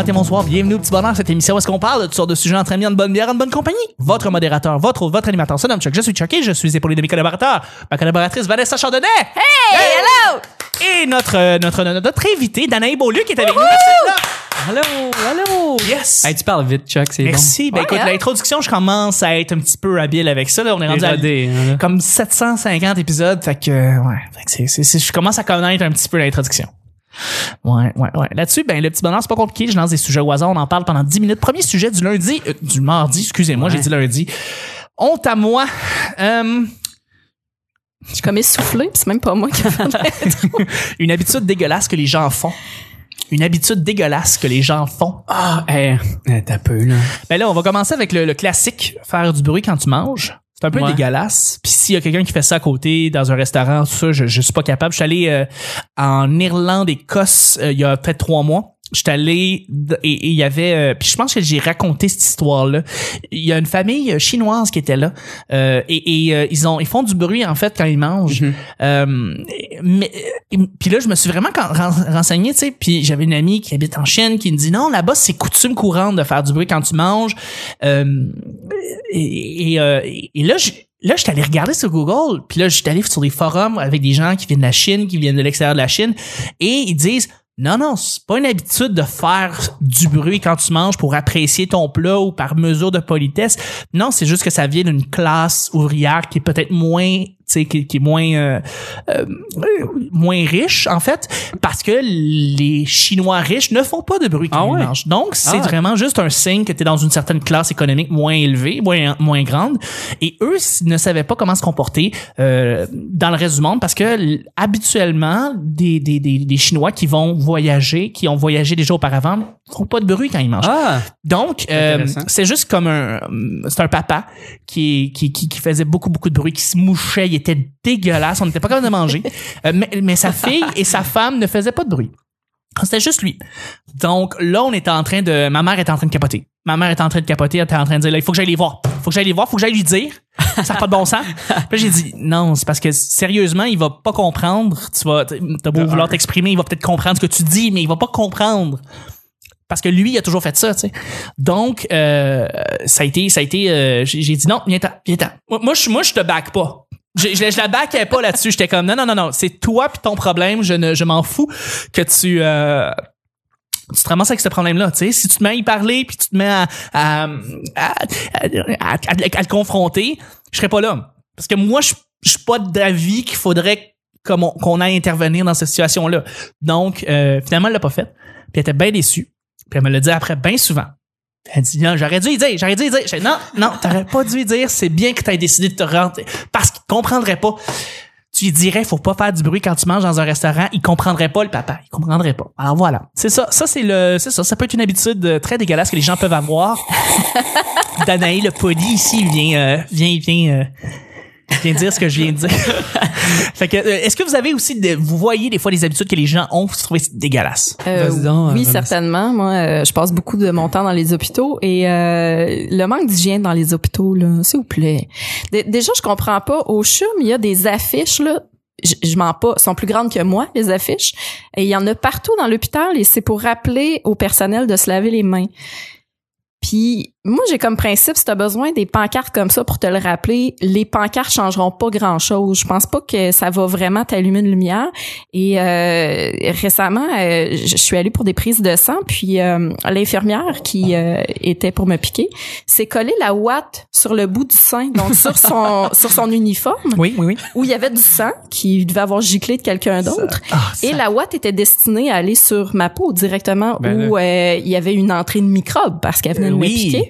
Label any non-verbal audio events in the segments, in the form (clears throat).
matin, bonsoir, bienvenue au Petit Bonheur, cette émission où est-ce qu'on parle de toutes sortes de sujets entre amis, en bonne bière, en bonne compagnie. Votre modérateur, votre votre animateur, son nom Chuck, je suis Chuck et je suis épaulé de mes collaborateurs. Ma collaboratrice Vanessa Chardonnay. Hey, hello! Et notre, euh, notre, notre, notre invité, Danaï Beaulieu, qui est avec nous. Merci. Allô, allô. Yes. Hey, tu parles vite, Chuck, c'est Merci. Ben Ouais, écoute, hein? l'introduction, je commence à être un petit peu habile avec ça. Là, on est bon. rendu à hein, comme 750 épisodes. Fait que, ouais. Fait que c'est- je commence à connaître un petit peu l'introduction. Ouais, ouais, ouais. Là-dessus, ben, le petit bonheur, c'est pas compliqué. Je lance des sujets au hasard. On en parle pendant 10 minutes. Premier sujet du lundi, euh, du mardi, excusez-moi, Ouais. j'ai dit lundi. Honte à moi. Euh, Je suis comme essoufflée, pis c'est même pas moi qui ai fait l'intro. une habitude dégueulasse que les gens font. Une habitude dégueulasse que les gens font. Ah, hey, t'as peu, là. Ben là, on va commencer avec le, le classique, faire du bruit quand tu manges. C'est un peu Ouais. dégueulasse. Puis s'il y a quelqu'un qui fait ça à côté dans un restaurant, tout ça, je, je suis pas capable. Je suis allé euh, en Irlande, Écosse, euh, il y a peut-être trois mois. Je suis allé et il y avait euh, puis je pense que j'ai raconté cette histoire là. Il y a une famille euh, chinoise qui était là euh, et, et, euh, ils ont ils font du bruit en fait quand ils mangent. Euh, mais puis là je me suis vraiment renseigné, tu sais, puis j'avais une amie qui habite en Chine qui me dit non, là-bas c'est coutume courante de faire du bruit quand tu manges. Euh, et, et, euh, et là je Là, j'étais allé regarder sur Google, puis là, j'étais allé sur des forums avec des gens qui viennent de la Chine, qui viennent de l'extérieur de la Chine, et ils disent non, non, c'est pas une habitude de faire du bruit quand tu manges pour apprécier ton plat ou par mesure de politesse. Non, c'est juste que ça vient d'une classe ouvrière qui est peut-être moins, qui, qui est moins, euh, euh, moins riche en fait, parce que les Chinois riches ne font pas de bruit quand Ah ils ouais? mangent. Donc, c'est Ah. vraiment juste un signe que tu es dans une certaine classe économique moins élevée, moins, moins grande. Et eux ne savaient pas comment se comporter euh, dans le reste du monde parce que habituellement, des, des, des, des Chinois qui vont voyager, qui ont voyagé déjà auparavant, font pas de bruit quand ils mangent. Ah, Donc, euh, c'est juste comme un, c'est un papa qui, qui, qui, qui faisait beaucoup, beaucoup de bruit, qui se mouchait, il était dégueulasse, on n'était pas capable de manger. (laughs) Euh, mais, mais sa fille et sa femme ne faisaient pas de bruit. C'était juste lui. Donc là, on était en train de, ma mère était en train de capoter. Ma mère était en train de capoter, elle était en train de dire, là, il faut que j'aille les voir. Faut que j'aille les voir, faut que j'aille lui dire. Ça n'a pas de bon sens. Puis j'ai dit, non, c'est parce que sérieusement, il va pas comprendre. Tu vas, t'as beau vouloir t'exprimer, il va peut-être comprendre ce que tu dis, mais il va pas comprendre parce que lui il a toujours fait ça tu sais donc euh, ça a été ça a été euh, j'ai dit non viens ten viens moi moi, je moi je te back pas je, je, la backais pas là-dessus j'étais comme non non non non c'est toi puis ton problème je ne je m'en fous que tu euh, tu te ramasses avec ce problème-là, tu sais. Si tu te mets à y parler, puis tu te mets à, à, à, à, à- le confronter, je serais pas là. Parce que moi, je je suis pas d'avis qu'il faudrait qu'on aille intervenir dans cette situation-là. Donc, euh, finalement, elle l'a pas fait. Puis elle était bien déçue. Puis elle me l'a dit après bien souvent. Elle dit, non, j'aurais dû y dire, j'aurais dû y dire. J'ai dit, non, non, t'aurais pas dû y dire, c'est bien que t'aies décidé de te rentrer. Parce qu'il comprendrait pas. Tu lui dirais, faut pas faire du bruit quand tu manges dans un restaurant. Il comprendrait pas, le papa. Il comprendrait pas. Alors voilà. C'est ça. Ça, c'est le, c'est ça. Ça peut être une habitude euh, très dégueulasse que les gens peuvent avoir. (laughs) Danaï, le poli, ici, il vient, euh, vient, vient, euh, vient dire ce que je viens de dire. (laughs) fait que, euh, est-ce que vous avez aussi, de- vous voyez des fois des habitudes que les gens ont, vous trouvez dégueulasses? Euh, donc, oui, Vanessa. certainement. Moi, euh, je passe beaucoup de mon temps dans les hôpitaux et euh, le manque d'hygiène dans les hôpitaux, là, s'il vous plaît. Dé- déjà, je comprends pas. Au CHUM, il y a des affiches, là. Je, je mens pas, elles sont plus grandes que moi, les affiches. Et il y en a partout dans l'hôpital et c'est pour rappeler au personnel de se laver les mains. Puis moi, j'ai comme principe, si tu as besoin des pancartes comme ça pour te le rappeler, les pancartes changeront pas grand-chose. Je pense pas que ça va vraiment t'allumer une lumière. Et euh, récemment, euh, je suis allée pour des prises de sang, puis euh, l'infirmière qui euh, était pour me piquer s'est collée la ouate sur le bout du sein, donc sur son (laughs) sur son uniforme, Oui, oui, oui. où il y avait du sang qui devait avoir giclé de quelqu'un d'autre. Ah, Et la ouate était destinée à aller sur ma peau directement Ben où euh, il y avait une entrée de microbes parce qu'elle venait de me oui. piquer.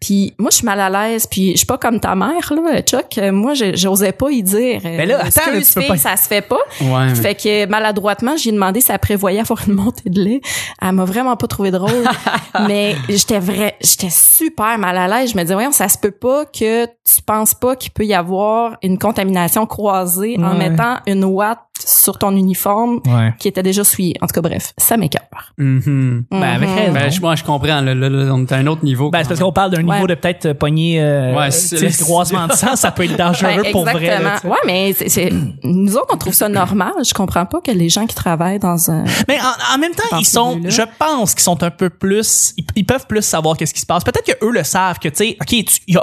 Puis moi, je suis mal à l'aise. Puis je suis pas comme ta mère, là, Chuck. Euh, Moi, je- j'osais pas y dire. euh, Ben là, attends, là, tu peux pas- ça se fait pas? ouais. mais- Fait que maladroitement, j'ai demandé si elle prévoyait avoir une montée de lait. Elle m'a vraiment pas trouvé drôle. (laughs) mais j'étais vrai, j'étais super mal à l'aise. Je me disais, voyons, ça se peut pas que tu penses pas qu'il peut y avoir une contamination croisée en Ouais. mettant une ouate sur ton uniforme Ouais. qui était déjà souillé. En tout cas, bref, ça m'écœure. Mhm. Ben, avec Mhm. raison. Ben, je, moi, je comprends. Là, là, là, on est à un autre niveau. Ben, c'est parce qu'on parle un Ouais. niveau de peut-être euh, pogner euh, Ouais, le- le croisement de sang, ça peut être dangereux pour vrai. là, ouais, mais c'est, nous autres, on trouve ça normal. Je comprends pas que les gens qui travaillent dans un... Mais en, en même temps, ils sont, je pense qu'ils sont un peu plus, ils, ils peuvent plus savoir qu'est-ce qui se passe. Peut-être que eux le savent que tu sais, ok, tu, y a,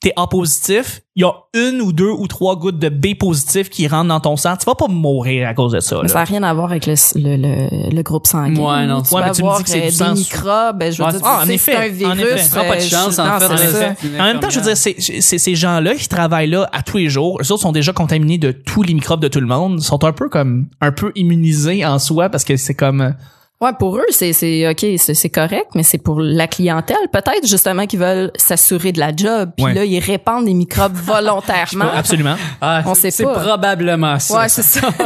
t'es A positif, il y a une ou deux ou trois gouttes de B positif qui rentrent dans ton sang, tu vas pas mourir à cause de ça. Là. ça n'a rien à voir avec le, le, le, le groupe sanguin. Ouais, non. Tu Ouais, peux mais tu me avoir dis que c'est euh, des microbes. Je veux Ouais, dire, ah, en c'est effet, un en virus. effet. Prends pas de euh, chance, je- en non, fait. En même temps, je veux dire, c'est, c'est- ces gens-là qui travaillent là à tous les jours, eux autres sont déjà contaminés de tous les microbes de tout le monde, sont un peu comme, un peu immunisés en soi parce que c'est comme, Ouais, pour eux, c'est c'est ok, c'est c'est correct, mais c'est pour la clientèle peut-être justement qu'ils veulent s'assurer de la job. Puis Ouais. là, ils répandent des microbes (laughs) volontairement. absolument. Ah, On c'est- sait C'est pas. probablement ça. Ouais, c'est ça. (laughs)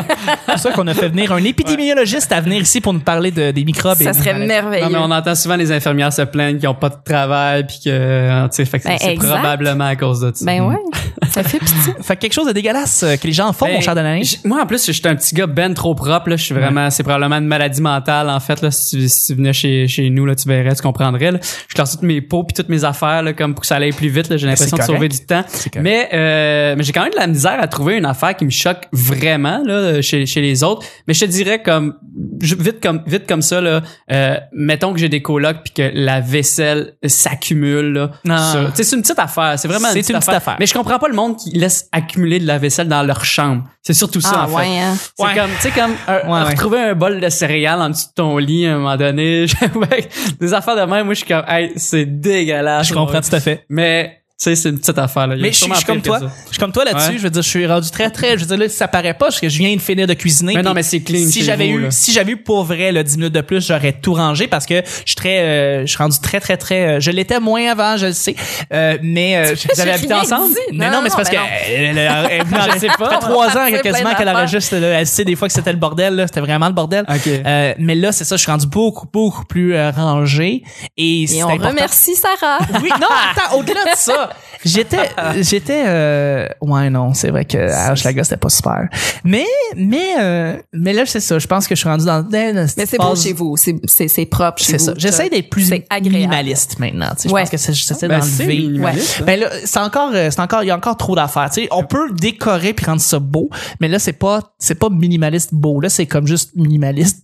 C'est pour ça qu'on a fait venir un épidémiologiste à venir ici pour nous parler de, des microbes. et ça des serait merveilleux. Non, mais on entend souvent les infirmières se plaindre qu'ils ont pas de travail puis que, euh, tu sais, fait que Ben, c'est probablement à cause de ça. Ben ouais, (laughs) ça fait pitié. Fait que quelque chose de dégueulasse euh, que les gens font, Ben, mon cher Delaney. j- Moi, en plus, j'étais un petit gars ben trop propre, là. Je suis vraiment, c'est probablement une maladie mentale, en fait, là. Si, si tu venais chez, chez nous, là, tu verrais, tu comprendrais, là. Je classe toutes mes pots puis toutes mes affaires, là, comme pour que ça aille plus vite, là. J'ai l'impression de sauver du temps. Mais, euh, mais j'ai quand même de la misère à trouver une affaire qui me choque vraiment, là, chez, chez les autres. Mais je te dirais comme, vite comme, vite comme ça, là, euh, mettons que j'ai des colocs puis que la vaisselle s'accumule, là. Non. sur- Tu sais, c'est une petite affaire. C'est vraiment une petite, une petite affaire. affaire. Mais je comprends pas le monde qui laisse accumuler de la vaisselle dans leur chambre. C'est surtout ça, Ah en fait. ouais, hein. C'est Ouais. comme, tu sais, comme un- Ouais, ouais. retrouver un bol de céréales en dessous de ton lit à un moment donné. (laughs) Des affaires de même, moi, je suis comme, hey, c'est dégueulasse. Je comprends tout à fait. Mais, sais, c'est une petite affaire, là. Il Mais je suis, comme toi. Je suis comme toi là-dessus. Ouais. Je veux dire, je suis rendu très, très, je veux dire, là, ça paraît pas parce que je viens de finir de cuisiner. Mais non, mais c'est clean Si j'avais eu, là. si j'avais eu pour vrai, là, 10 minutes de plus, j'aurais tout rangé parce que je suis très, euh, je suis rendu très, très, très, euh, je l'étais moins avant, je le sais. Euh, mais, euh, (laughs) Vous avez habité ensemble? dit. mais non, mais c'est parce que, elle, elle- (laughs) elle- elle- Je sais pas. Ça fait trois ans quasiment qu'elle aurait juste, elle sait des fois que c'était le bordel, là. C'était vraiment le bordel. Ok. Euh, mais là, c'est ça, je suis rendu beaucoup, beaucoup plus euh, rangé. Et, on remercie Sarah. Oui, non, attends, au-delà de ça, j'étais, j'étais, euh, ouais, non, c'est vrai que à Hochelaga, c'était pas super. Mais, mais, euh, mais là, c'est ça, je pense que je suis rendu dans, Mais c'est beau chez vous, c'est c'est c'est propre chez C'est vous. ça. J'essaie d'être plus C'est agréable. minimaliste maintenant. tu sais. Je Ouais. pense que c'est- j'essaie Ben, c'est d'enlever. minimaliste, hein. Ben là, c'est encore, euh, c'est encore, il y a encore trop d'affaires. Tu sais, on peut décorer puis rendre ça beau, mais là, c'est pas, c'est pas minimaliste beau. Là, c'est comme juste minimaliste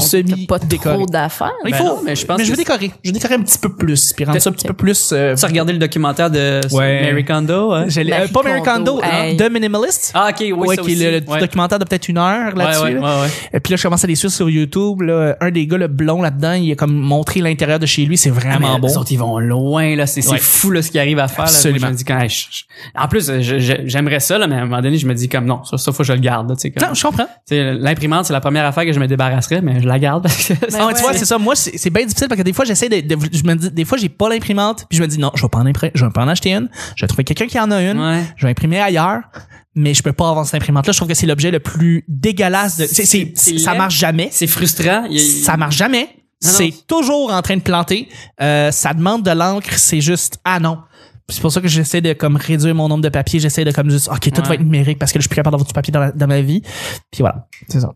semi pas décoré. trop d'affaires. Il Ben faut, non, mais je pense je que veux décorer. Je veux décorer un petit peu plus, puis rendre ça un petit peu plus. euh, Tu as regardé le documentaire de Ouais. Mary Kondo, hein? euh, pas Mary Kondo, hey. The Minimalist. Ah, ok, oui, ouais, ça qui est aussi. le, le Ouais. documentaire de peut-être une heure là-dessus. Ouais, ouais, là. ouais, ouais. Et puis là, je commence à les suivre sur YouTube. Là. Un des gars, le blond là-dedans, il a comme montré l'intérieur de chez lui. C'est vraiment Ah, mais bon. Ils vont loin, là. C'est fou, là, ce qu'ils arrivent à faire. Là. Absolument. Moi, je me dis, quand, hey, je- je- en plus, je- je- j'aimerais ça, là, mais à un moment donné, je me dis, comme, non, ça, ça faut que je le garde, là, tu sais, comme- Non, je comprends. L'imprimante, c'est la première affaire que je me débarrasserais, mais je la garde parce que Ah, ouais, tu vois, c'est ça. Moi, c'est bien difficile parce que des fois, j'essaie de, de- je me dis, des fois, j'ai pas l'imprimante, puis je me dis non, je vais pas en imprimer, je vais pas en acheter une. Je vais trouver quelqu'un qui en a une. Ouais. Je vais imprimer ailleurs. Mais je peux pas avoir cette imprimante-là. Je trouve que c'est l'objet le plus dégueulasse de, c'est, c'est- C'est ça marche jamais. c'est frustrant. Il Ça marche jamais. C'est toujours en train de planter. Euh, ça demande de l'encre. C'est juste, ah non. C'est pour ça que j'essaie de comme réduire mon nombre de papiers. J'essaie de comme juste, ok, tout Ouais. va être numérique parce que je suis plus capable d'avoir du papier dans, la- dans ma vie. Puis voilà, c'est ça.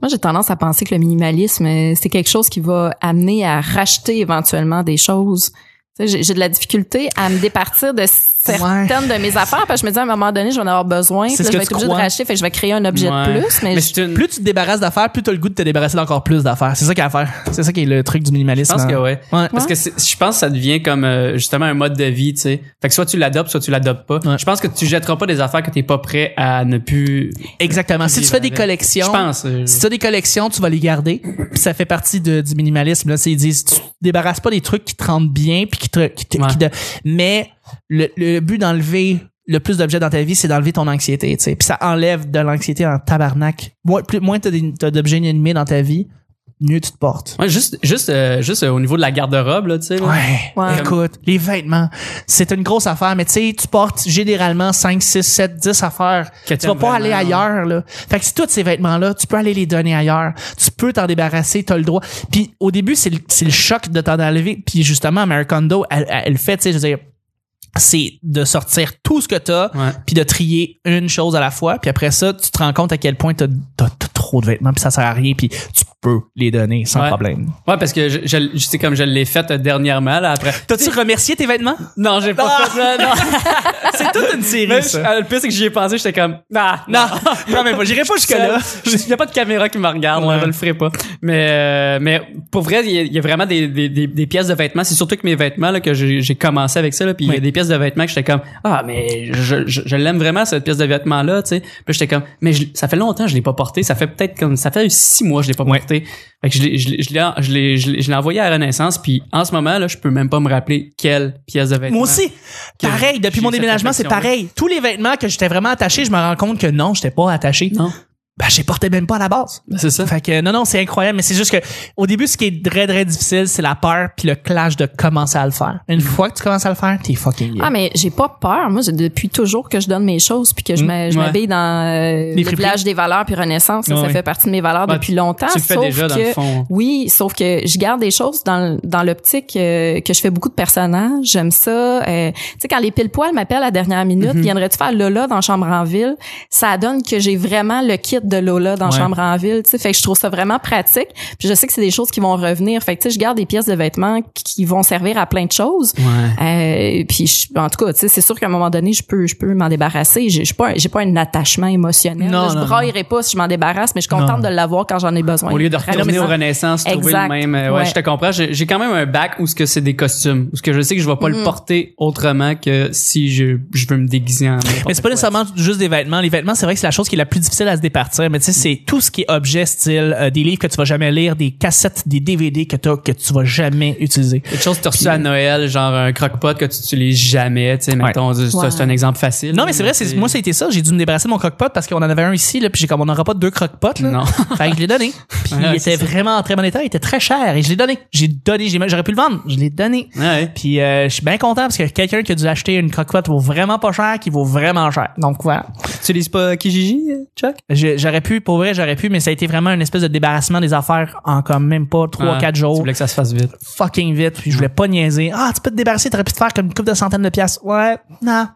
Moi, j'ai tendance à penser que le minimalisme, euh, c'est quelque chose qui va amener à racheter éventuellement des choses. J'ai de la difficulté à me départir de certaines de mes affaires parce que je me dis à un moment donné, je vais en avoir besoin. C'est Puis ce là, que je vais être obligée de crois. racheter, fait que je vais créer un objet Ouais. de plus. Mais, Mais je- une. Plus tu te débarrasses d'affaires, plus tu as le goût de te débarrasser d'encore plus d'affaires. C'est ça qu'il y a à faire. C'est ça qui est le truc du Je minimalisme. pense hein. que ouais. Ouais. Parce que c'est- je pense que ça devient comme euh, justement un mode de vie, tu sais. Fait que soit tu l'adoptes, soit tu l'adoptes pas. Ouais. Je pense que tu jetteras pas des affaires que t'es pas prêt à ne plus. Exactement. Si tu fais des avec. collections, Je pense. euh, si tu as des collections, tu vas les garder. Puis ça fait partie de- du minimalisme. Là, c'est ils disent, tu te débarrasses pas des trucs qui te rendent bien, puis qui te, qui te- Ouais. qui te- mais le, le but d'enlever le plus d'objets dans ta vie, c'est d'enlever ton anxiété. Tu sais. Puis ça enlève de l'anxiété en tabarnak. Moins, plus, moins t'as d'objets inanimés dans ta vie, mieux tu te portes. Ouais, juste, juste, euh, juste euh, au niveau de la garde-robe, là, tu sais. là. Ouais. Ouais. Écoute, les vêtements, c'est une grosse affaire, mais tu sais, tu portes généralement 5, 6, 7, 10 affaires. Que tu vas pas aller ailleurs, là. Fait que si tous ces vêtements-là, tu peux aller les donner ailleurs. Tu peux t'en débarrasser, t'as le droit. Puis au début, c'est le, c'est le choc de t'en enlever. Puis justement, Mary Kondo, elle, elle, elle fait, tu sais, je veux dire, c'est de sortir tout ce que t'as, puis de trier une chose à la fois. Puis après ça, tu te rends compte à quel point t'as, t'as trop de vêtements, puis ça sert à rien. Puis tu peux les donner sans Ouais. problème. Ouais, parce que je, je, je sais comme je l'ai fait euh, dernièrement, là, après. T'as-tu remercié tes vêtements? Non, j'ai pas fait ça, non. (laughs) C'est toute une série, Mais ça. je- le pire, c'est que j'y ai pensé, j'étais comme, ah, Non, non, mais j'irai pas jusque-là. (laughs) Il y a pas de caméra qui me regarde, Ouais. là, je le ferai pas. Mais, euh, mais pour vrai, il y a, il y a vraiment des, des, des, des pièces de vêtements. C'est surtout que mes vêtements, là, que j'ai j'ai commencé avec ça, là, puis il y a des pièces de vêtements que j'étais comme, ah, mais je, je, je l'aime vraiment, cette pièce de vêtements-là, tu sais. Puis j'étais comme, mais je- ça fait longtemps que je l'ai pas porté. Ça fait peut-être comme, ça fait six mois que je l'ai pas Fait que je l'ai, je l'ai, je l'ai, je l'ai, je l'ai- je l'ai envoyé à Renaissance, puis en ce moment, là, je peux même pas me rappeler quelle pièce de vêtements. Moi aussi. Pareil, depuis mon déménagement, c'est pareil. Tous les vêtements que j'étais vraiment attaché, je me rends compte que non, j'étais pas attaché. Non. Ben, je les portais même pas à la base. Ben, C'est ça. Fait que non, non, c'est incroyable, mais c'est juste que au début, ce qui est très, très difficile, c'est la peur puis le clash de commencer à le faire. Une fois que tu commences à le faire, t'es fucking. Ah, mais j'ai pas peur. Moi, j'ai depuis toujours que je donne mes choses puis que je Mm, me- je ouais. m'habille dans euh, Les le village des valeurs puis Renaissance. Ça, Ouais, ça ouais. fait partie de mes valeurs Ouais, depuis longtemps. Tu le fais sauf déjà, dans que, le fond. Oui, sauf que je garde des choses dans, dans l'optique euh, que je fais beaucoup de personnages. J'aime ça. Euh, tu sais, quand les pile poils m'appellent à la dernière minute, Mhm. viendrais-tu faire Lola dans Chambre en ville? Ça donne que j'ai vraiment le kit de Lola dans Ouais. Chambre en ville. Tu sais, fait que je trouve ça vraiment pratique. Puis je sais que c'est des choses qui vont revenir. Fait que tu sais, je garde des pièces de vêtements qui- vont servir à plein de choses. Ouais. Euh, puis je- en tout cas, tu sais, c'est sûr qu'à un moment donné, je peux, je peux m'en débarrasser. J'ai j'ai pas, j'ai pas un attachement émotionnel. Non, là. je non, braillerai pas si je m'en débarrasse, mais je suis contente Non. de l'avoir quand j'en ai besoin. Au lieu de Vraiment. retourner au Renaissance, trouver Exact. le même. euh, ouais, Ouais. je te comprends. J'ai j'ai quand même un bac où ce que c'est des costumes, où ce que je sais que je vais pas le porter autrement que si je, je veux me déguiser en. Mais c'est pas nécessairement juste des vêtements. Les vêtements, c'est vrai que c'est la chose qui est la plus difficile à se départir. Mais tu sais, c'est tout ce qui est objet, style euh, des livres que tu vas jamais lire, des cassettes, des DVD que, t'as- que tu vas jamais utiliser. Quelque chose que tu as reçu à Noël, genre un croque-pot que tu utilises jamais, tu sais, mettons, c'est un exemple facile. Non, mais c'est vrai, c'est moi, ça a été ça. J'ai dû me débarrasser de mon croque-pot parce qu'on en avait un ici, là, puis j'ai comme on n'aura pas deux croque-pots. Là. Non. (laughs) Fait que je l'ai donné. (laughs) Puis Ouais, il était ça. vraiment en très bon état, il était très cher et je l'ai donné. J'ai donné, j'ai- j'aurais pu le vendre, je l'ai donné. Ouais. Puis euh, je suis bien content parce que quelqu'un qui a dû acheter une croque-pot vaut vraiment pas cher, qui vaut vraiment cher. Donc voilà. Tu utilises pas Kijiji, Chuck? Je- J'aurais pu, pour vrai, j'aurais pu, mais ça a été vraiment une espèce de débarrassement des affaires en comme même pas 3-4 Ah, Tu jours. voulais que ça se fasse vite. Fucking vite. Puis je voulais pas niaiser. Ah, tu peux te débarrasser, t'aurais pu te faire comme une coupe de centaines de pièces. Ouais, non.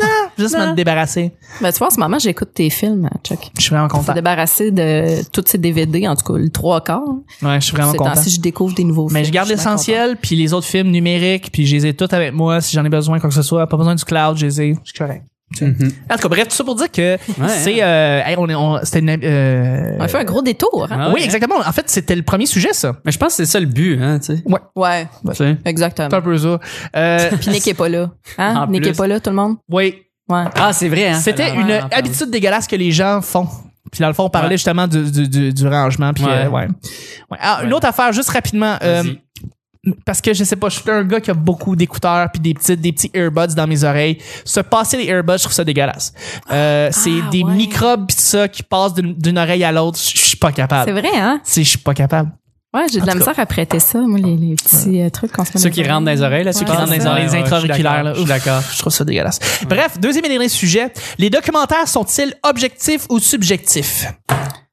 Non, juste Non. me débarrasser. Ben, tu vois, en ce moment, j'écoute tes films, Chuck. Je suis vraiment Je suis content. débarrassé de tous ces DVD, en tout cas, le trois quarts. Ouais, je suis vraiment content. temps-ci, je découvre des nouveaux Mais films. je garde l'essentiel, puis les autres films numériques, puis je les ai tous avec moi si j'en ai besoin, quoi que ce soit. Pas besoin du cloud, je les ai. Je suis correct. Mhm. En tout cas, bref, tout ça pour dire que Ouais, c'est... Euh, hey, on est, on, c'était une... euh, On a fait un gros détour, hein? Ah oui, ouais. exactement. En fait, c'était le premier sujet, ça. Mais je pense que c'est ça le but, hein, tu sais. Ouais, Tu sais. exactement. C'est un peu ça. Euh, (laughs) Puis Nick est pas là. Hein? Nick plus. est pas là, tout le monde? oui, Ouais. Ah, c'est vrai, hein. C'était une habitude dégueulasse que les gens font. Puis dans le fond, on parlait Ouais. justement du, du, du, du rangement. Puis Ouais. euh, ouais. Ouais. Alors, Une Ouais. autre affaire, juste rapidement. Parce que je sais pas, je suis un gars qui a beaucoup d'écouteurs puis des petits des petits earbuds dans mes oreilles. Se passer les earbuds, je trouve ça dégueulasse. Euh, c'est Ah, des ouais. microbes pis ça qui passent d'une oreille à l'autre. Je suis pas C'est capable. vrai, hein? C'est je suis pas capable. Ouais, j'ai de la misère à prêter ça, moi, les, les petits euh, trucs qu'on se met Ceux qui rentrent dans les oreilles, là, ceux qui rentrent dans les c'est oreilles. les intra-auriculaires, là. Je suis d'accord. Je trouve ça dégueulasse. Bref, deuxième et dernier sujet. Les documentaires sont-ils objectifs ou subjectifs?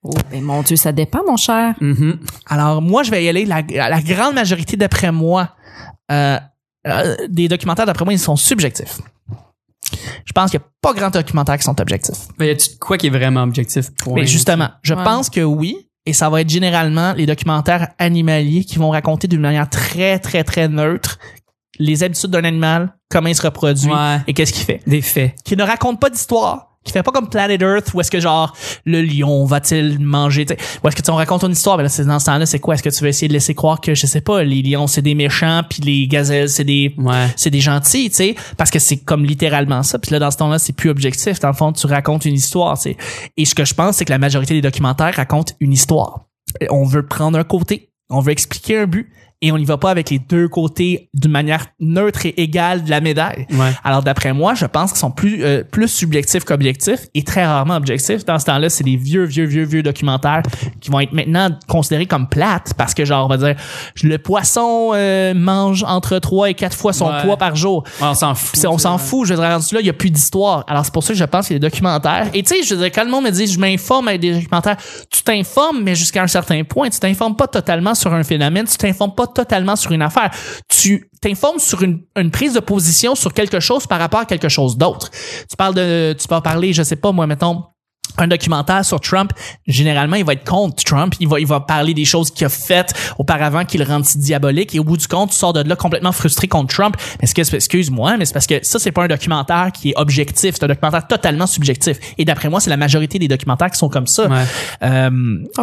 Oh, ben mon Dieu, ça dépend, mon cher. Mhm. Alors, moi, je vais y aller. La, la grande majorité, d'après moi, euh, euh, des documentaires, d'après moi, ils sont subjectifs. Je pense qu'il n'y a pas grand documentaires qui sont objectifs. Mais y a-tu quoi qui est vraiment objectif? Point. Mais justement, je Ouais. pense que oui. Et ça va être généralement les documentaires animaliers qui vont raconter d'une manière très, très, très neutre les habitudes d'un animal, comment il se reproduit Ouais. et qu'est-ce qu'il fait. Des faits. Qui ne raconte pas d'histoire, qui fait pas comme Planet Earth où est-ce que genre le lion va-t-il manger, où est-ce que tu on raconte une histoire, ben là, c'est dans ce temps-là, c'est quoi? Est-ce que tu veux essayer de laisser croire que, je sais pas, les lions c'est des méchants puis les gazelles c'est des Ouais. c'est des gentils, tu sais, parce que c'est comme littéralement ça. Puis là, dans ce temps-là, c'est plus objectif. Dans le fond, tu racontes une histoire, tu sais. Et ce que je pense, c'est que la majorité des documentaires racontent une histoire. On veut prendre un côté, on veut expliquer un but, et on n'y va pas avec les deux côtés d'une manière neutre et égale de la médaille. Ouais. Alors d'après moi, je pense qu'ils sont plus euh, plus subjectifs qu'objectifs et très rarement objectifs. Dans ce temps-là, c'est des vieux vieux vieux vieux documentaires qui vont être maintenant considérés comme plates parce que genre on va dire le poisson euh, mange entre 3 et 4 fois son Ouais. poids par jour. Ouais, on s'en fout. On s'en fout, je veux dire, rendu là, il y a plus d'histoire. Alors c'est pour ça que je pense qu'il y a des documentaires. Et tu sais, je veux dire, quand le monde me dit je m'informe avec des documentaires, tu t'informes, mais jusqu'à un certain point. Tu t'informes pas totalement sur un phénomène, tu t'informes pas totalement sur une affaire. Tu t'informes sur une, prise de position sur quelque chose par rapport à quelque chose d'autre. Tu parles de, tu peux parler, je sais pas, moi, mettons, un documentaire sur Trump, généralement, il va être contre Trump. Il va, il va parler des choses qu'il a faites auparavant qui le rendent si diabolique. Et au bout du compte, tu sors de là complètement frustré contre Trump. Mais excuse-moi, mais c'est parce que ça, c'est pas un documentaire qui est objectif. C'est un documentaire totalement subjectif. Et d'après moi, c'est la majorité des documentaires qui sont comme ça. Ouais. Euh,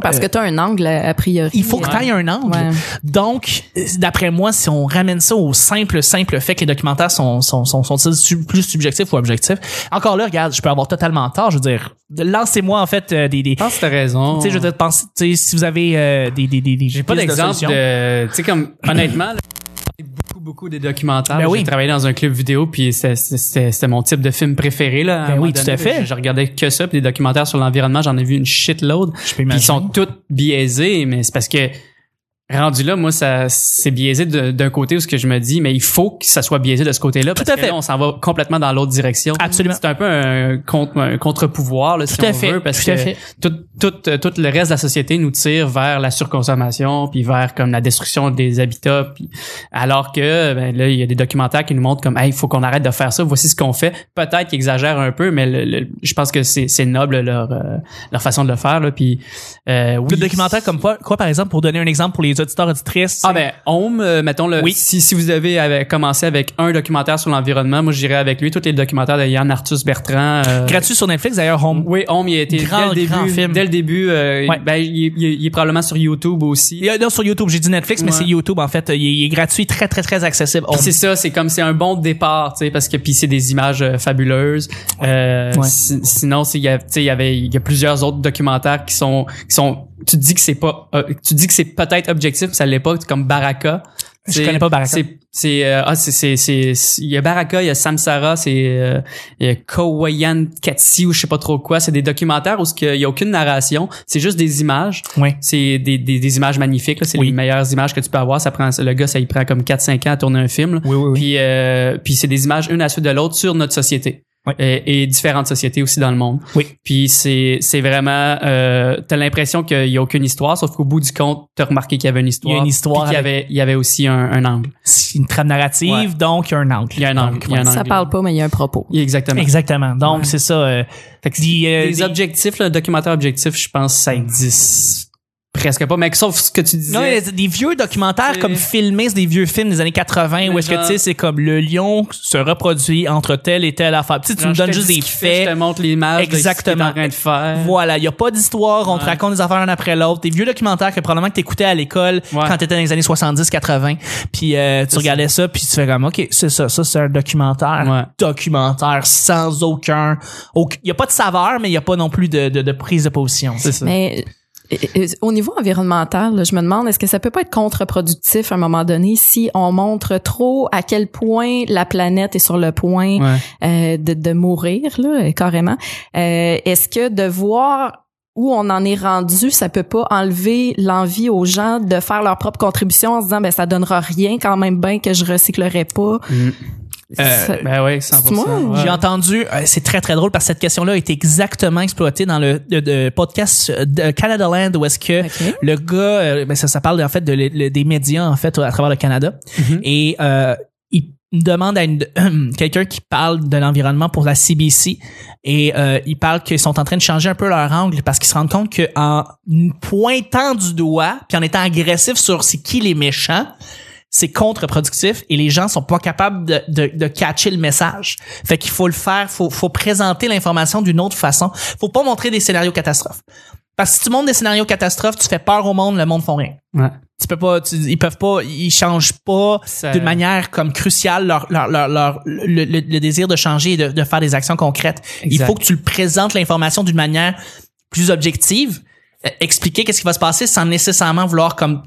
parce que tu as un angle a priori. il faut que tu Ouais. aies un angle. Ouais. Donc, d'après moi, si on ramène ça au simple, simple fait que les documentaires sont, sont, sont, sont sub- plus subjectifs ou objectifs, encore là, regarde, je peux avoir totalement tort. Je veux dire, lancez-moi en fait euh, des, des, Je pense que t'as raison. tu sais, je veux dire, pense, tu sais, si vous avez euh, des, des, des, des J'ai pas d'exemple de, tu sais comme honnêtement, là, beaucoup beaucoup des documentaires. Ben oui. J'ai travaillé dans un club vidéo puis c'était mon type de film préféré là. à Ben oui, tout à fait. Je, je regardais que ça puis des documentaires sur l'environnement, j'en ai vu une shitload. Je peux Puis ils imaginer. sont tous biaisés, mais c'est parce que rendu là, moi, ça c'est biaisé d'un côté où ce que je me dis, mais il faut que ça soit biaisé de ce côté-là parce à que fait. là, on s'en va complètement dans l'autre direction. Absolument. C'est un peu un contre un contre-pouvoir là, si Tout on fait, veut, parce tout que fait. tout, tout, euh, tout le reste de la société nous tire vers la surconsommation puis vers comme la destruction des habitats puis alors que ben, là il y a des documentaires qui nous montrent comme hey il faut qu'on arrête de faire ça voici ce qu'on fait peut-être qu'ils exagèrent un peu mais le- le- je pense que c'est noble leur euh, leur façon de le faire là puis euh, oui Le documentaire comme quoi, quoi, par exemple, pour donner un exemple pour les auditeurs auditrices. ah ben Home, euh, mettons le Oui. si, si vous avez avec- commencé avec un documentaire sur l'environnement, moi j'irais avec lui tous les documentaires de Yann Arthus Bertrand. euh, gratuit sur Netflix d'ailleurs, Home. Oui, Home, il a été Grand, dès le grand début. film. Dès le début, euh, Ouais. ben, il, est- il est- il est probablement sur YouTube aussi. Il non, sur YouTube, j'ai dit Netflix, mais c'est YouTube en fait. Il est, il est gratuit, très très très accessible. C'est ça, c'est comme c'est un bon départ, tu sais, parce que puis c'est des images euh, fabuleuses. Euh, Ouais. si- sinon, il y a, tu sais, il y avait il y a plusieurs autres documentaires qui sont qui sont. Tu te dis que c'est pas, euh, tu dis que c'est peut-être objectif, mais ça l'est pas, comme Baraka. Je C'est- connais pas Baraka. C'est c'est euh, ah c'est c'est il y a Baraka, il y a Samsara, c'est euh, il y a Kawayan Katsi ou je sais pas trop quoi. C'est des documentaires où qu'il y a aucune narration, c'est juste des images. Oui. C'est des, des, des images magnifiques. là. C'est Oui. les meilleures images que tu peux avoir. Ça prend le gars, ça il prend comme 4-5 ans à tourner un film. Oui, oui, oui. Puis euh, puis c'est des images une à la suite de l'autre sur notre société. Oui. Et, et différentes sociétés aussi dans le monde. Oui. Puis c'est c'est vraiment euh, t'as l'impression qu'il y a aucune histoire, sauf qu'au bout du compte t'as remarqué qu'il y avait une histoire. Il y a une histoire Puis qu'il y avait il y avait aussi un, un angle. C'est une trame narrative, Ouais. donc il y a un angle. Il y a un angle. Donc, Il y a un Ça angle. parle pas, mais il y a un propos. Exactement. Exactement. Donc Ouais. c'est ça. euh, Fait que des, euh, les des- objectifs, le documentaire objectif, je pense ça existe presque pas. Mais sauf ce que tu disais. Non, il y a des vieux documentaires comme filmés, c'est des vieux films des années 80 où est-ce que tu sais c'est comme le lion se reproduit entre telle et telle affaire. Tu sais, tu me je donnes te juste des ce qu'il fait, Je faits. te montre l'image de ce Exactement. qu'il est en train de faire. Voilà, il y a pas d'histoire, on te raconte des affaires un après l'autre, des vieux documentaires que probablement que t'écoutais à l'école Ouais. quand t'étais dans les années 70 80, puis euh, tu regardais ça puis tu fais comme OK, c'est ça, ça c'est un documentaire, Ouais. documentaire sans aucun il y a pas de saveur mais il y a pas non plus de de, de prise de position. C'est ça. Mais au niveau environnemental, là, je me demande est-ce que ça peut pas être contre-productif à un moment donné si on montre trop à quel point la planète est sur le point Ouais. euh, de, de mourir là carrément. Euh, est-ce que de voir où on en est rendu, ça peut pas enlever l'envie aux gens de faire leur propre contribution en se disant ben ça donnera rien quand même bien que je recyclerai pas? Mm. Ça- Ben oui, 100%. C'est moi, ouais. J'ai entendu, euh, c'est très très drôle parce que cette question-là a été exactement exploitée dans le, podcast de Canada Land où est-ce que le gars, euh, ben ça, ça parle en fait de, le- le- des médias en fait à travers le Canada Mhm. et euh, il demande à (clears throat) quelqu'un qui parle de l'environnement pour la CBC et euh, il parle qu'ils sont en train de changer un peu leur angle parce qu'ils se rendent compte que en pointant du doigt puis en étant agressif sur c'est qui les méchants c'est contre-productif et les gens sont pas capables de, de, de catcher le message. Fait qu'il faut le faire, faut, faut présenter l'information d'une autre façon. Faut pas montrer des scénarios catastrophes. Parce que si tu montres des scénarios catastrophes, tu fais peur au monde, le monde font rien. Ouais. Tu peux pas, tu- ils peuvent pas, ils changent pas Ça- d'une manière comme cruciale leur, leur, leur, leur- le, le- le désir de changer et de, de faire des actions concrètes. Il Exact. faut que tu le présentes l'information d'une manière plus objective, euh, expliquer qu'est-ce qui va se passer sans nécessairement vouloir comme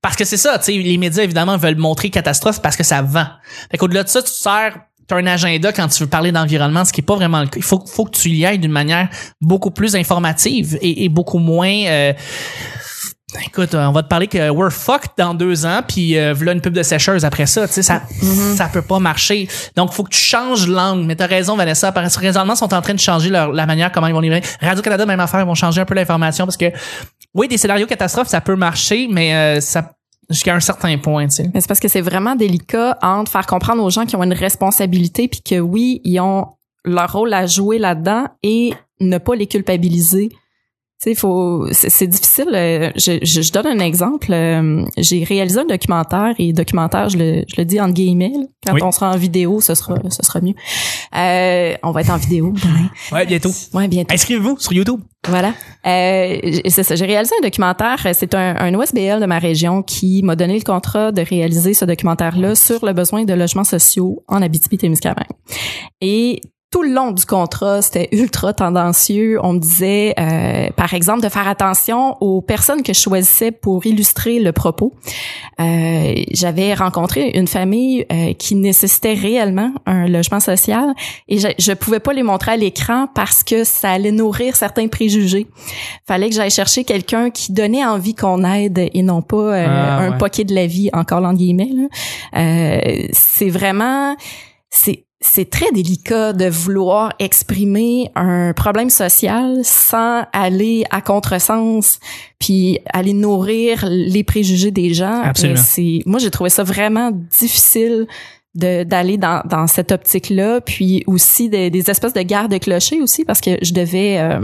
parce que c'est ça, tu sais, les médias évidemment veulent montrer catastrophe parce que ça vend. Fait qu'au-delà de ça, tu sers t'as un agenda quand tu veux parler d'environnement, ce qui est pas vraiment le cas. Il faut, faut que tu y ailles d'une manière beaucoup plus informative et, et beaucoup moins euh, Écoute, on va te parler que we're fucked dans deux ans, puis euh, voilà une pub de sécheuse après ça. Tu sais, ça, ça peut pas marcher. Donc, faut que tu changes l'angle. Mais t'as raison, Vanessa. Parce que présentement, ils sont en train de changer leur, la manière comment ils vont livrer. Radio-Canada, même affaire, ils vont changer un peu l'information parce que, oui, des scénarios catastrophes, ça peut marcher, mais euh, ça jusqu'à un certain point, tu sais. Mais c'est parce que c'est vraiment délicat entre faire comprendre aux gens qui ont une responsabilité puis que oui, ils ont leur rôle à jouer là-dedans et ne pas les culpabiliser. Sais, faut, c'est difficile. euh, Je, je, je donne un exemple. euh, J'ai réalisé un documentaire et documentaire, je le, je le dis en guillemets. là. Quand Oui. on sera en vidéo, ce sera, ce sera mieux. Euh, on va être en vidéo demain. (laughs) Ouais, bientôt. Ouais, bientôt. Inscrivez-vous sur YouTube. Voilà. Euh, c'est ça. J'ai réalisé un documentaire. C'est un, un OSBL de ma région qui m'a donné le contrat de réaliser ce documentaire-là sur le besoin de logements sociaux en Abitibi-Témiscamingue. Et tout le long du contrat, c'était ultra tendancieux. On me disait, euh, par exemple, de faire attention aux personnes que je choisissais pour illustrer le propos. Euh, J'avais rencontré une famille euh, qui nécessitait réellement un logement social et je, je pouvais pas les montrer à l'écran parce que ça allait nourrir certains préjugés. Fallait que j'aille chercher quelqu'un qui donnait envie qu'on aide et non pas euh, Ah, un ouais. poquet de la vie, encore en guillemets. Euh, c'est vraiment c'est c'est très délicat de vouloir exprimer un problème social sans aller à contresens puis aller nourrir les préjugés des gens. Absolument. Euh, C'est moi j'ai trouvé ça vraiment difficile d'aller dans dans cette optique là puis aussi des, des espèces de guerres de clochers aussi parce que je devais euh,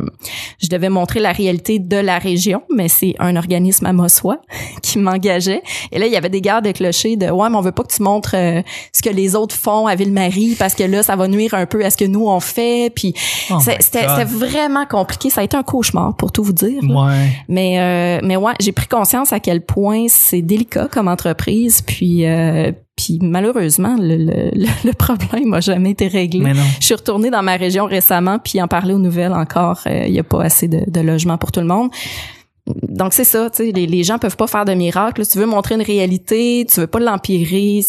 je devais montrer la réalité de la région mais c'est un organisme à Mossois (laughs) qui m'engageait et là il y avait des guerres de clochers de ouais mais on veut pas que tu montres euh, ce que les autres font à Ville-Marie parce que là ça va nuire un peu à ce que nous on fait puis Oh c'était vraiment compliqué ça a été un cauchemar pour tout vous dire. Ouais. Mais euh, mais ouais, j'ai pris conscience à quel point c'est délicat comme entreprise. Puis euh, puis malheureusement, le, le, (laughs) le- problème a jamais été réglé. Mais non. Je suis retournée dans ma région récemment, puis en parler aux nouvelles encore. euh, Il y a pas assez de, de logements pour tout le monde. Donc c'est ça, tu sais, les, les gens peuvent pas faire de miracles. Tu veux montrer une réalité, tu veux pas l'empirer.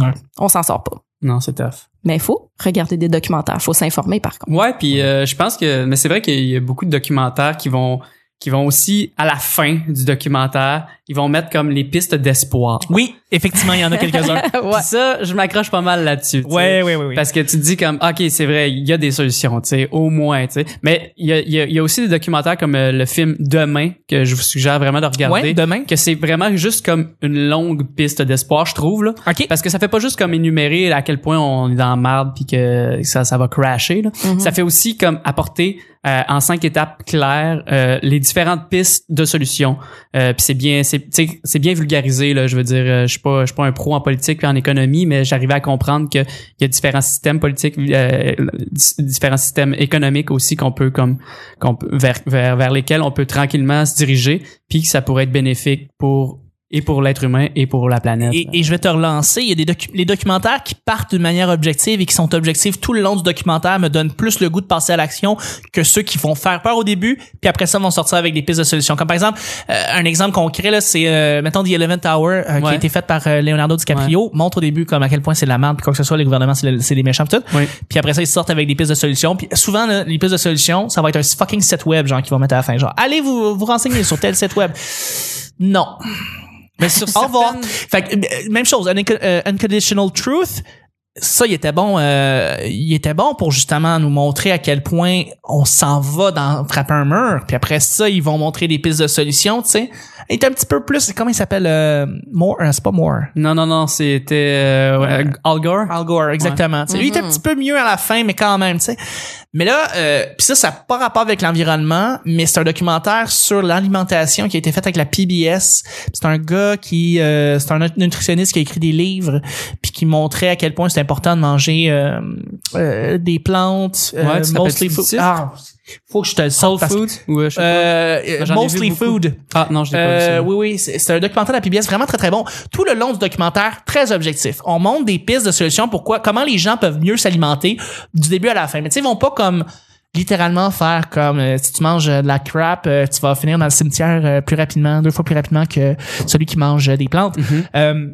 Ouais. On s'en sort pas. Non, c'est tough. Mais il faut regarder des documentaires, faut s'informer par contre. Ouais, puis euh, je pense que mais c'est vrai qu'il y a beaucoup de documentaires qui vont qui vont aussi à la fin du documentaire, ils vont mettre comme les pistes d'espoir. Oui, effectivement, il y en a quelques-uns. (laughs) Ça, je m'accroche pas mal là-dessus. ouais, ouais, ouais, ouais. Parce que tu te dis comme ok c'est vrai il y a des solutions tu sais au moins tu sais mais il y a, y, a, y a aussi des documentaires comme euh, le film Demain que je vous suggère vraiment de regarder Ouais, demain. que c'est vraiment juste comme une longue piste d'espoir je trouve là OK. parce que ça fait pas juste comme énumérer à quel point on est dans la merde puis que ça ça va crasher là. Mhm. ça fait aussi comme apporter euh, en cinq étapes claires euh, les différentes pistes de solutions. Euh, puis c'est bien c'est c'est bien vulgarisé là. Je veux dire euh, je suis pas je suis pas un pro en politique puis en économie mais j'arrivais à comprendre que il y a différents systèmes politiques euh, di- différents systèmes économiques aussi qu'on peut comme qu'on peut vers, vers vers lesquels on peut tranquillement se diriger puis que ça pourrait être bénéfique pour et pour l'être humain et pour la planète Et, et je vais te relancer. Il y a des docu- les documentaires qui partent d'une manière objective et qui sont objectifs tout le long du documentaire me donnent plus le goût de passer à l'action que ceux qui vont faire peur au début puis après ça vont sortir avec des pistes de solutions. Comme par exemple, euh, un exemple concret là, c'est euh, mettons The Eleven Tower euh, qui a Ouais. été fait par euh, Leonardo DiCaprio montre au début comme à quel point c'est de la merde puis quoi que ce soit les gouvernements c'est le- des méchants tout. Oui. Puis après ça ils sortent avec des pistes de solutions puis souvent là, les pistes de solutions ça va être un fucking site web genre qui vont mettre à la fin genre allez vous vous renseigner sur tel site web. Non. Mais sur Au revoir. Fait que, euh, même chose, euh, Unconditional Truth, ça, il était bon, euh, il était bon pour justement nous montrer à quel point on s'en va dans frapper un mur. Puis après ça, ils vont montrer des pistes de solutions, tu sais. Il est un petit peu plus, comment il s'appelle, euh, Moore, euh, c'est pas Moore. non non non c'était euh, ouais, Al Gore Al Gore, exactement. Tu sais, Lui, il était un petit peu mieux à la fin, mais quand même, tu sais. Mais là, euh, puis ça, ça n'a pas rapport avec l'environnement, mais c'est un documentaire sur l'alimentation qui a été fait avec la PBS. C'est un gars qui, euh, c'est un nutritionniste qui a écrit des livres, puis qui montrait à quel point c'est important de manger euh, euh, des plantes, euh, Ouais, mostly food. Ah, faut que je te le Soul parce que- Food ou euh, je sais pas. Euh, mostly food. ah non je l'ai pas vu Euh, ça. oui, oui, c'est un documentaire de la PBS vraiment très très bon. Tout le long du documentaire, très objectif. On montre des pistes de solutions pourquoi, comment les gens peuvent mieux s'alimenter du début à la fin. Mais tu sais, ils vont pas comme littéralement faire comme euh, si tu manges euh, de la crap, euh, tu vas finir dans le cimetière euh, plus rapidement, deux fois plus rapidement que celui qui mange des plantes. Mhm. Euh,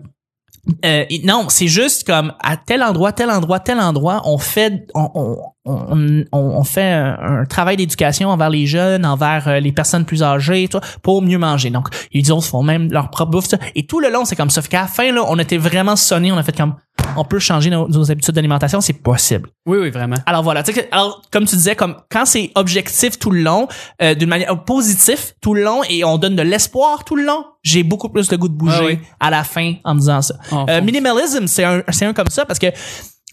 euh, non, c'est juste comme à tel endroit, tel endroit, tel endroit, on fait, on, on, on, on- on fait un, un travail d'éducation envers les jeunes, envers euh, les personnes plus âgées, vois, pour mieux manger. Donc, les autres font même leur propre bouffe. Et tout le long, c'est comme ça. Fait qu'à la fin, là, on était vraiment sonnés, on a fait comme, on peut changer nos, nos habitudes d'alimentation, c'est possible. oui oui vraiment Alors voilà, alors comme tu disais, comme quand c'est objectif tout le long, euh, d'une manière euh, positif tout le long, et on donne de l'espoir tout le long, j'ai beaucoup plus le goût de bouger Ah oui. à la fin en me disant ça. Euh, minimalism, c'est un, c'est un comme ça parce que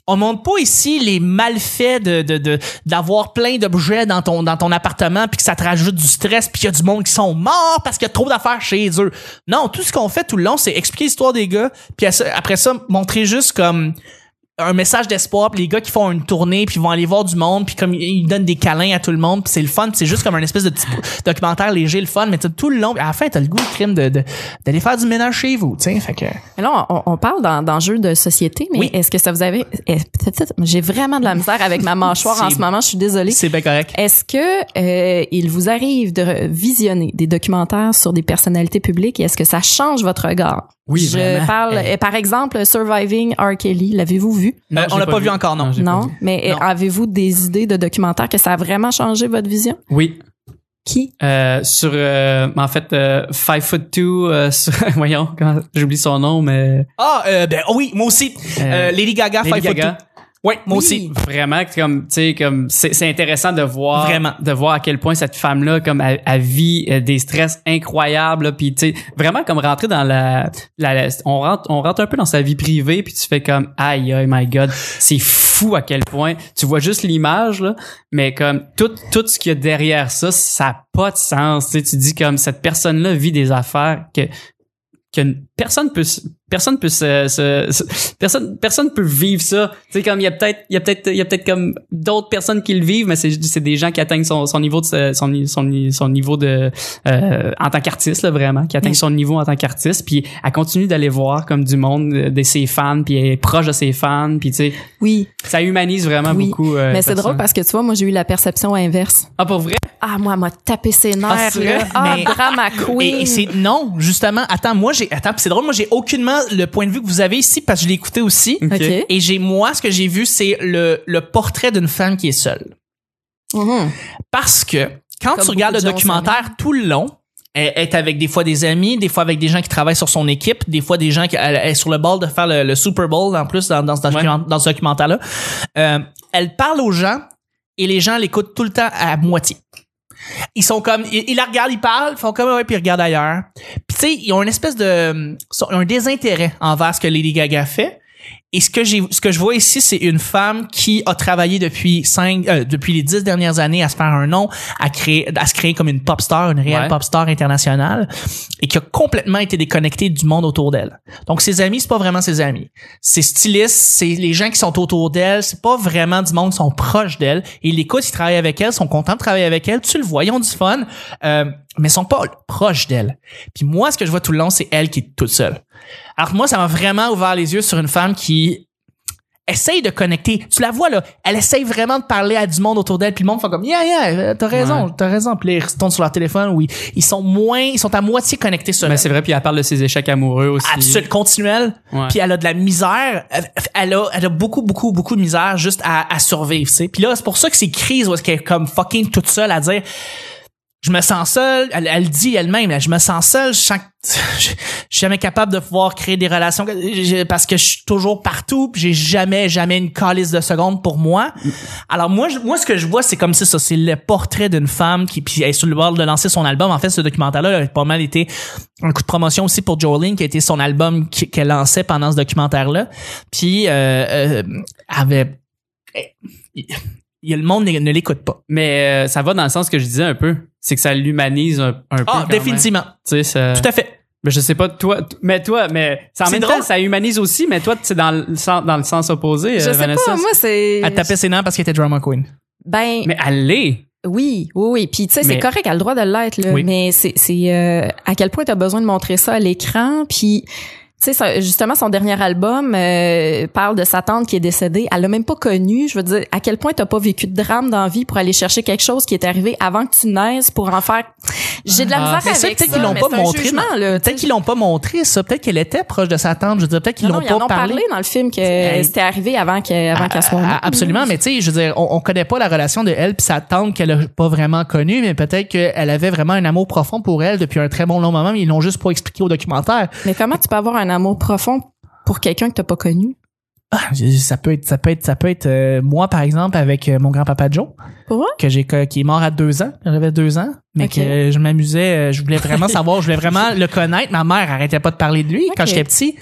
on montre pas ici les malfaits de de d'avoir plein d'objets dans ton dans ton appartement puis que ça te rajoute du stress puis qu'il y a du monde qui sont morts parce qu'il y a trop d'affaires chez eux. Non, tout ce qu'on fait tout le long, c'est expliquer l'histoire des gars puis après ça montrer juste comme un message d'espoir puis les gars qui font une tournée puis ils vont aller voir du monde puis comme ils donnent des câlins à tout le monde puis c'est le fun c'est juste comme un espèce de petit (laughs) documentaire léger le fun mais t'as tout le long à la fin t'as le goût de crime de de- d'aller faire du ménage chez vous tu sais fait que Mais là, on, on parle dans- d'enjeux de société, mais Oui. est-ce que ça vous avait... J'ai vraiment de la misère avec ma mâchoire en ce moment, je suis désolée. c'est bien correct Est-ce que euh, il vous arrive de visionner des documentaires sur des personnalités publiques et est-ce que ça change votre regard? Oui, Je vraiment. parle, Hey. par exemple, Surviving R. Kelly, l'avez-vous vu? Non, Euh, on l'a pas, vu encore non Non, mais euh, Non. avez-vous des idées de documentaires que ça a vraiment changé votre vision? Oui. Qui? Euh, sur euh, en fait euh, Five Foot Two euh, (laughs) sur- voyons j'oublie son nom mais ah euh, ben oui moi aussi Euh, Euh, Lady Gaga Lady Five Foot Gaga. Two. Ouais moi Oui. aussi vraiment comme tu sais comme c'est c'est intéressant de voir Vraiment. de voir à quel point cette femme là comme elle, elle vit euh, des stress incroyables puis tu sais vraiment comme rentrer dans la, la, on rentre on rentre un peu dans sa vie privée puis tu fais comme aïe aïe my god c'est fou à quel point tu vois juste l'image là mais comme tout tout ce qu'il y a derrière ça ça a pas de sens tu sais tu dis comme cette personne là vit des affaires que que personne peut se- personne peut se, se- se- personne personne peut vivre ça tu sais comme il y a peut-être il y a peut-être il y a peut-être comme d'autres personnes qui le vivent mais c'est c'est des gens qui atteignent son, son niveau de son son son niveau de euh, en tant qu'artiste là vraiment qui atteignent son niveau en tant qu'artiste puis elle continue d'aller voir comme du monde euh, de ses fans puis elle est proche de ses fans puis tu sais Oui, ça humanise vraiment Oui. beaucoup euh, mais c'est drôle parce que tu vois, moi j'ai eu la perception inverse. ah pour vrai? Ah, moi, elle m'a tapé ses nerfs, Ah, là. Ah, Mais- drama queen. Et, et c'est non, justement. Attends, moi j'ai attends, c'est drôle, moi j'ai aucunement le point de vue que vous avez ici parce que je l'ai écouté aussi. Ok. OK. Et j'ai moi ce que j'ai vu c'est le le portrait d'une femme qui est seule. Mhm. Parce que quand Comme tu regardes le documentaire tout le long, elle est avec des fois des amis, des fois avec des gens qui travaillent sur son équipe, des fois des gens qui elle est sur le bord de faire le, le Super Bowl en plus dans, dans ce, document- dans ce documentaire-là. Euh, elle parle aux gens et les gens l'écoutent tout le temps à moitié. Ils sont comme, ils, ils la regardent, ils parlent, ils font comme ouais, puis ils regardent ailleurs. Puis tu sais, ils ont une espèce de, ont un désintérêt envers ce que Lady Gaga fait. Et ce que j'ai, ce que je vois ici, c'est une femme qui a travaillé depuis cinq, euh, depuis les dix dernières années à se faire un nom, à créer, à se créer comme une pop star, une réelle Ouais. pop star internationale, et qui a complètement été déconnectée du monde autour d'elle. Donc ses amis, c'est pas vraiment ses amis. Ses stylistes, c'est les gens qui sont autour d'elle, c'est pas vraiment du monde qui sont proches d'elle. Ils l'écoutent, ils travaillent avec elle, sont contents de travailler avec elle, tu le vois, ils ont du fun, euh, mais ils sont pas proches d'elle. Puis moi, ce que je vois tout le long, c'est elle qui est toute seule. Alors moi, ça m'a vraiment ouvert les yeux sur une femme qui essaye de connecter. Tu la vois là, elle essaye vraiment de parler à du monde autour d'elle, puis le monde fait comme yeah yeah, euh, t'as raison, Ouais. t'as raison. Puis là, ils retournent sur leur téléphone où ils, ils sont moins, ils sont à moitié connectés sur mais c'est vrai puis elle parle de ses échecs amoureux aussi Absolument continuelle. Ouais. Puis elle a de la misère. Elle- Elle a, elle a beaucoup, beaucoup, beaucoup de misère juste à, à survivre, tu sais. Puis là, c'est pour ça que c'est crise où est-ce qu'elle est comme fucking toute seule à dire je me sens seule. Elle, elle dit elle-même, je me sens seule. Je sens que (laughs) je, suis jamais capable de pouvoir créer des relations parce que je suis toujours partout. J'ai jamais, jamais une calice de seconde pour moi. Alors moi, je- moi, ce que je vois, c'est comme si ça, c'est le portrait d'une femme qui puis elle est sur le bord de lancer son album. En fait, ce documentaire-là a pas mal été un coup de promotion aussi pour Jolene, qui a été son album qu'elle lançait pendant ce documentaire-là. Puis euh, euh, avait il y a le monde ne, l'écoute pas. Mais euh, ça va dans le sens que je disais un peu. C'est que ça l'humanise un, un peu. Ah, définitivement. même. Tu sais, ça- Tout à fait. Mais je sais pas, toi, mais toi, mais ça, en C'est même drôle. temps, ça humanise aussi, mais toi, c'est dans le sens, dans le sens opposé, Je euh, sais Vanessa. pas, moi, c'est... Elle tapait ses nerfs parce qu'elle était drama queen. Ben, Mais elle l'est. oui, oui, oui. Puis, tu sais, c'est correct, elle a le droit de l'être, là. Oui. Mais c'est, c'est euh, à quel point tu as besoin de montrer ça à l'écran. Puis, tu sais, justement, son dernier album euh, parle de sa tante qui est décédée. Elle l'a même pas connue. Je veux dire, à quel point t'as pas vécu de drame dans la vie pour aller chercher quelque chose qui est arrivé avant que tu naisses pour en faire... J'ai de la Ah, misère ça, avec peut-être ça, qu'ils l'ont pas montré. Peut-être qu'ils l'ont pas montré, ça. Peut-être qu'elle était proche de sa tante. Je veux dire, peut-être qu'ils l'ont en pas ont parlé. parlé dans le film que c'était arrivé avant qu'elle avant qu'elle soit Ah, morte. Absolument, mais tu sais, je veux dire, on, on connaît pas la relation de elle puis sa tante qu'elle a pas vraiment connue, mais peut-être qu'elle avait vraiment un amour profond pour elle depuis un très bon long moment, mais ils l'ont juste pas expliqué au documentaire. Mais comment tu peux avoir un amour profond pour quelqu'un que t'as pas connu? Ah, ça peut être, ça peut être, ça peut être euh, moi par exemple avec euh, mon grand-papa Joe, que j'ai qui est mort à deux ans, j'avais deux ans, mais que je m'amusais, euh, je voulais vraiment (laughs) savoir, je voulais vraiment le connaître. Ma mère arrêtait pas de parler de lui quand j'étais petit.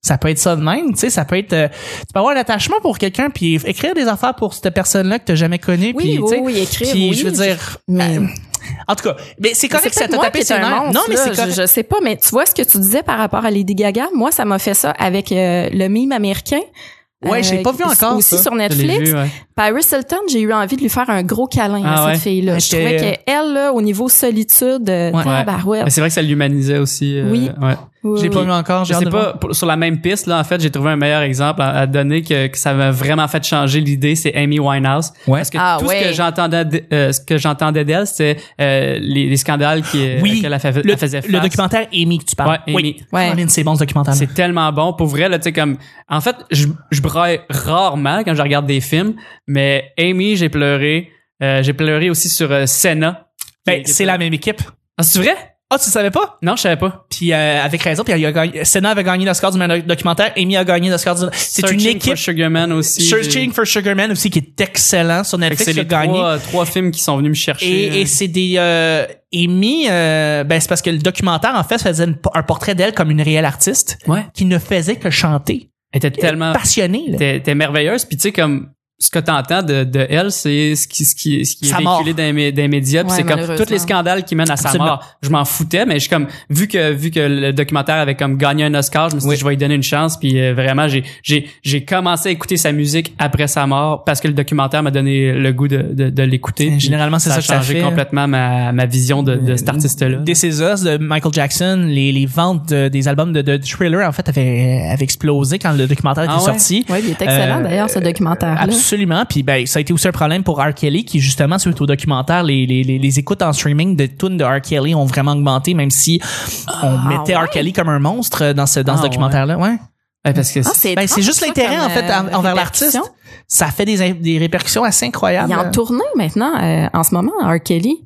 Ça peut être ça de même, tu sais, ça peut être euh, tu peux avoir un attachement pour quelqu'un puis écrire des affaires pour cette personne-là que t'as jamais connue Oui, puis tu oui, écrire, puis oui, je veux dire mais- euh, en tout cas, mais c'est correct que ça t'a tapé sur Non, mais c'est je, correct. je sais pas, mais tu vois ce que tu disais par rapport à Lady Gaga? Moi, ça m'a fait ça avec euh, le mime américain. Ouais, je l'ai pas vu encore, Aussi ça. sur Netflix. vu, ouais. Paris Hilton, j'ai eu envie de lui faire un gros câlin Ah à ouais? cette fille-là. Je trouvais qu'elle, là, au niveau solitude, euh, Ouais. tabarouette. Mais c'est vrai que ça l'humanisait aussi. euh, Oui. Oui, J'ai oui. pas vu encore, Je sais pas, voir. sur la même piste, là, en fait, j'ai trouvé un meilleur exemple à, à donner que, que ça m'a vraiment fait changer l'idée, c'est Amy Winehouse. Ouais. Parce que Ah, tout ouais. ce que j'entendais, euh, ce que j'entendais d'elle, c'était euh, les, les scandales qui, euh, Oui, qu'elle a fait- le, elle faisait face. le documentaire Amy que tu parles. Ouais, Amy. Oui, c'est bon ce documentaire. C'est tellement bon. Pour vrai, là, tu sais, comme, en fait, je, je braille rarement quand je regarde des films, mais Amy, j'ai pleuré. Euh, j'ai pleuré aussi sur euh, Senna. Ben, c'est la même équipe. Ah, c'est vrai? Ah, tu savais pas? Non, je savais pas. Puis euh, avec raison, puis il a gagné, Senna avait gagné l'Oscar du meilleur documentaire, Amy a gagné l'Oscar du C'est une Searching équipe for Sugarman aussi. Searching for Sugar Man aussi qui est excellent sur Netflix c'est les gagné. trois, trois films qui sont venus me chercher. Et, et c'est des euh, Amy, euh, ben c'est parce que le documentaire en fait faisait une- un portrait d'elle comme une réelle artiste ouais. qui ne faisait que chanter. Elle était Elle tellement passionnée. Là. t'es, t'es merveilleuse puis tu sais comme ce que t'entends de, de elle c'est ce qui ce qui ce qui est Sa véhiculé dans les, dans les médias Ouais, c'est comme tous les scandales qui mènent à sa Absolument. mort je m'en foutais mais je suis comme vu que vu que le documentaire avait comme gagné un Oscar je me suis Oui. dit je vais lui donner une chance puis euh, vraiment j'ai j'ai j'ai commencé à écouter sa musique après sa mort parce que le documentaire m'a donné le goût de de, de l'écouter Généralement, c'est ça, ça a que ça changé fait. complètement ma ma vision de, de cet artiste là This Is Us de Michael Jackson, les, les ventes de- des albums de, de Thriller en fait avaient, avaient explosé quand le documentaire était Ah ouais? sorti. Oui, il est excellent Euh, d'ailleurs, ce documentaire-là. Absolument. Puis ben ça a été aussi un problème pour R. Kelly qui justement suite au documentaire les, les, les, les écoutes en streaming de tunes de R. Kelly ont vraiment augmenté même si on Ah, mettait ouais? R. Kelly comme un monstre dans ce dans ce Ah, documentaire là. Ouais. Ouais, parce que Ah, c'est Ben, juste l'intérêt en fait euh, envers l'artiste. Ça fait des, des répercussions assez incroyables. Il est en tournée maintenant, euh, en ce moment, R. Kelly.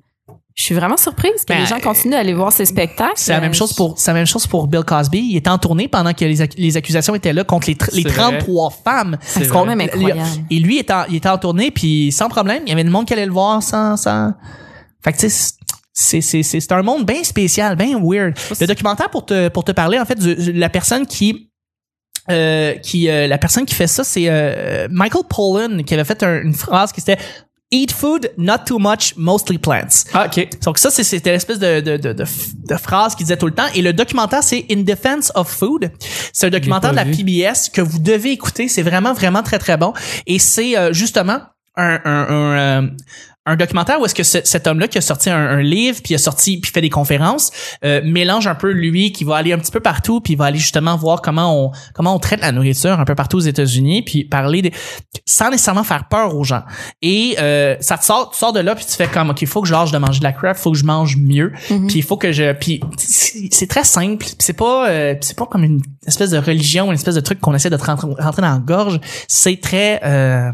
Je suis vraiment surprise que Ben, les gens continuent d'aller voir ses spectacles. C'est la même chose pour c'est la même chose pour Bill Cosby. Il était en tournée pendant que les, ac- les accusations étaient là contre les, tr- les C'est vrai. 33 femmes. C'est quand même incroyable. Et lui était en, il était en tournée puis sans problème, il y avait du monde qui allait le voir sans sans. Fait que tu sais c'est c'est c'est c'est un monde bien spécial, bien weird. Le documentaire pour te pour te parler en fait de la personne qui euh, qui euh, la personne qui fait ça c'est euh, Michael Pollan qui avait fait un- une phrase qui était Eat food, not too much, mostly plants. ah ok Donc ça, c'est- c'était l'espèce de, de, de, de, phrase qu'il disait tout le temps. Et le documentaire, c'est In Defense of Food. C'est un documentaire de la. PBS que vous devez écouter. C'est vraiment, vraiment très, très bon. Et c'est euh, justement un, un, un, euh, un documentaire où est-ce que ce- cet homme-là qui a sorti un, un livre, puis a sorti, puis fait des conférences, euh, mélange un peu lui qui va aller un petit peu partout, puis il va aller justement voir comment on comment on traite la nourriture un peu partout aux États-Unis, puis parler des, sans nécessairement faire peur aux gens. Et euh, ça te sort, tu sors de là, puis tu fais comme ok, il faut que je lâche de manger de la crap, faut que je mange mieux, Mhm. puis il faut que je, puis c'est très simple, c'est pas euh, c'est pas comme une espèce de religion, une espèce de truc qu'on essaie de te rentrer, rentrer dans la gorge. C'est très euh,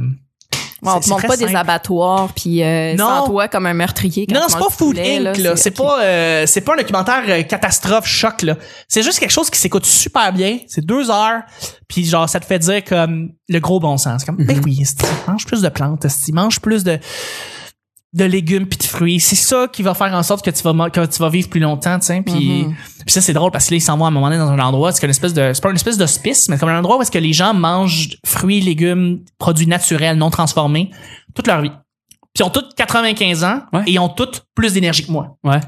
Ouais, on te montre pas des abattoirs puis euh, Non. sans toi comme un meurtrier. quand Non, c'est pas Food poulet, Inc. là. C'est pas, euh, c'est pas un documentaire euh, catastrophe choc là. C'est juste quelque chose qui s'écoute super bien. C'est deux heures, puis genre ça te fait dire comme le gros bon sens. Comme ben oui, esti, mange plus de plantes, mange plus de de légumes puis de fruits. C'est ça qui va faire en sorte que tu vas que tu vas vivre plus longtemps, tu sais. Puis Mhm. puis ça c'est drôle parce que là ils s'en vont à un moment donné dans un endroit, c'est une espèce de c'est pas une espèce d'hospice, mais comme un endroit où est-ce que les gens mangent fruits, légumes, produits naturels non transformés toute leur vie. Puis ils ont tous 95 ans Ouais. et ils ont tous plus d'énergie que moi. ouais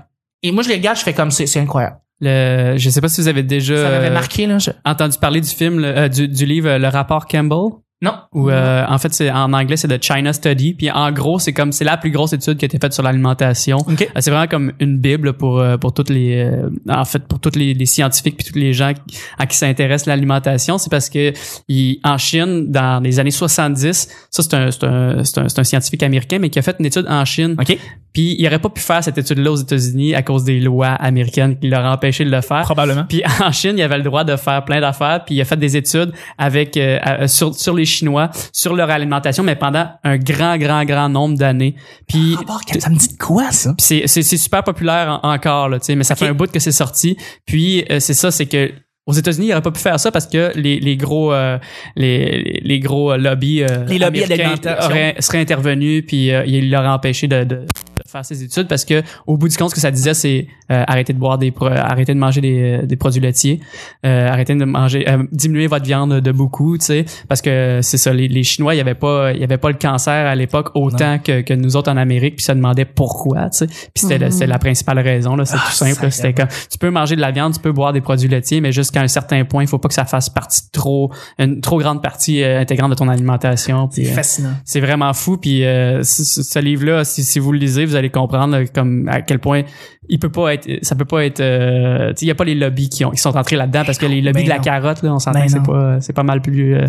Et moi, je les regarde, je fais comme c'est, c'est incroyable. le je sais pas si vous avez déjà Ça marqué, là. je- entendu parler du film le- euh, du, du livre euh, le rapport Campbell Non. Ou euh, en fait c'est en anglais c'est de China Study puis en gros c'est comme c'est la plus grosse étude qui a été faite sur l'alimentation OK. Euh, c'est vraiment comme une bible pour euh, pour toutes les en fait pour tous les, les scientifiques puis tous les gens à qui s'intéresse l'alimentation c'est parce que il, en Chine dans les années 70 ça c'est un c'est un, c'est un c'est un scientifique américain mais qui a fait une étude en Chine OK. puis il aurait pas pu faire cette étude là aux États-Unis à cause des lois américaines qui l'auraient empêché de le faire Probablement. puis (laughs) en Chine, il avait le droit de faire plein d'affaires, puis il a fait des études avec euh, sur sur les Chinois, sur leur alimentation, mais pendant un grand grand grand nombre d'années. Puis Rapport, ça me dit de quoi, ça? c'est super populaire en- encore là, tu sais, mais ça Ok. fait un bout que c'est sorti. Puis euh, c'est ça, c'est que aux États-Unis, il aurait pas pu faire ça parce que les, les gros euh, les, les gros lobbies euh, Les lobbies américains auraient- seraient intervenus puis euh, ils l'auraient empêché de, de faire ses études parce que au bout du compte, ce que ça disait, c'est euh, arrêter de boire des, pro- arrêter de manger des, des produits laitiers, euh, arrêter de manger, euh, diminuer votre viande de beaucoup, tu sais, parce que c'est ça, les, les Chinois, il y avait pas, il y avait pas le cancer à l'époque autant que, que nous autres en Amérique, puis ça demandait pourquoi, tu sais, puis c'était la- c'est la principale raison là, c'est Ah, tout simple, là. c'était comme tu peux manger de la viande, tu peux boire des produits laitiers, mais jusqu'à un certain point, il faut pas que ça fasse partie trop, une trop grande partie euh, intégrante de ton alimentation. C'est euh, fascinant. c'est vraiment fou puis euh, ce, livre-là si, si vous le lisez vous allez comprendre euh, comme à quel point il peut pas être ça peut pas être euh, il y a pas les lobbies qui, ont, qui sont entrés là-dedans parce que les lobbies Ben de la non. carotte là on s'entend Ben c'est pas c'est pas mal plus euh,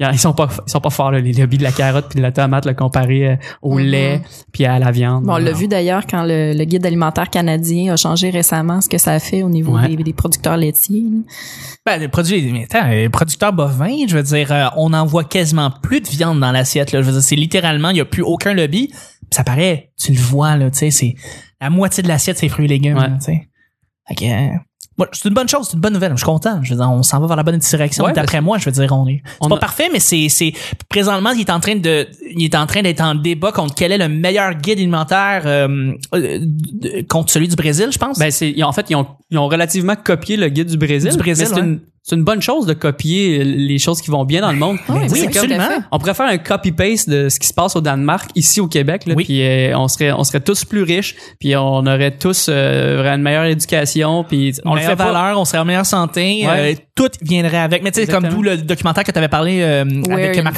y ils sont pas ils sont pas forts là, les lobbies de la carotte puis de la tomate là, comparé euh, au Mhm. lait puis à la viande Bon, on l'a vu d'ailleurs quand le, le guide alimentaire canadien a changé récemment ce que ça a fait au niveau Ouais. des, des producteurs laitiers. là. Ben, les produits, mais attends, les producteurs bovins, je veux dire, euh, on en voit quasiment plus de viande dans l'assiette, là. Je veux dire, c'est littéralement, il n'y a plus aucun lobby. Ça paraît, tu le vois, là, tu sais, c'est la moitié de l'assiette, c'est fruits et légumes, Ouais. tu sais. Fait que, euh, moi, c'est une bonne chose, c'est une bonne nouvelle. Je suis content. Je veux dire, on s'en va vers la bonne direction. Ouais, D'après moi, je veux dire, on est. C'est pas a- parfait, mais c'est, c'est, présentement, il est en train de, il est en train d'être en débat contre quel est le meilleur guide alimentaire, euh, euh, contre celui du Brésil, je pense. Ben c'est en fait ils ont ils ont relativement copié le guide du Brésil. Du Brésil, mais c'est ouais. une c'est une bonne chose de copier les choses qui vont bien dans le monde. Sais, oui, c'est comme- absolument. On pourrait faire un copy-paste de ce qui se passe au Danemark ici au Québec, là, Oui. puis euh, on serait on serait tous plus riches, puis on aurait tous euh, une meilleure éducation, puis on le fait pas. valeur, on serait en meilleure santé, Ouais. euh, tout viendrait avec. Mais tu sais, comme d'où le documentaire que tu avais parlé euh, avec Marc?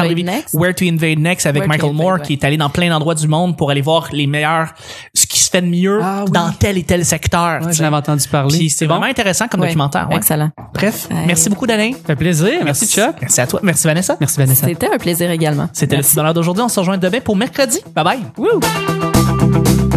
Where to Invade Next avec Where Michael Invade, Moore, ouais. qui est allé dans plein d'endroits du monde pour aller voir les meilleurs, se fait de mieux Ah oui. dans tel et tel secteur. Ouais, j'en avais entendu parler. Puis c'est bon. vraiment intéressant comme Ouais, documentaire. ouais. Excellent. Bref, merci beaucoup Dalin. Ça fait plaisir. Merci Chuck. Merci à toi. Merci Vanessa. Merci Vanessa. C'était un plaisir également. C'était le petit bonheur d'aujourd'hui. On se rejoint demain pour mercredi. Bye bye. Woo!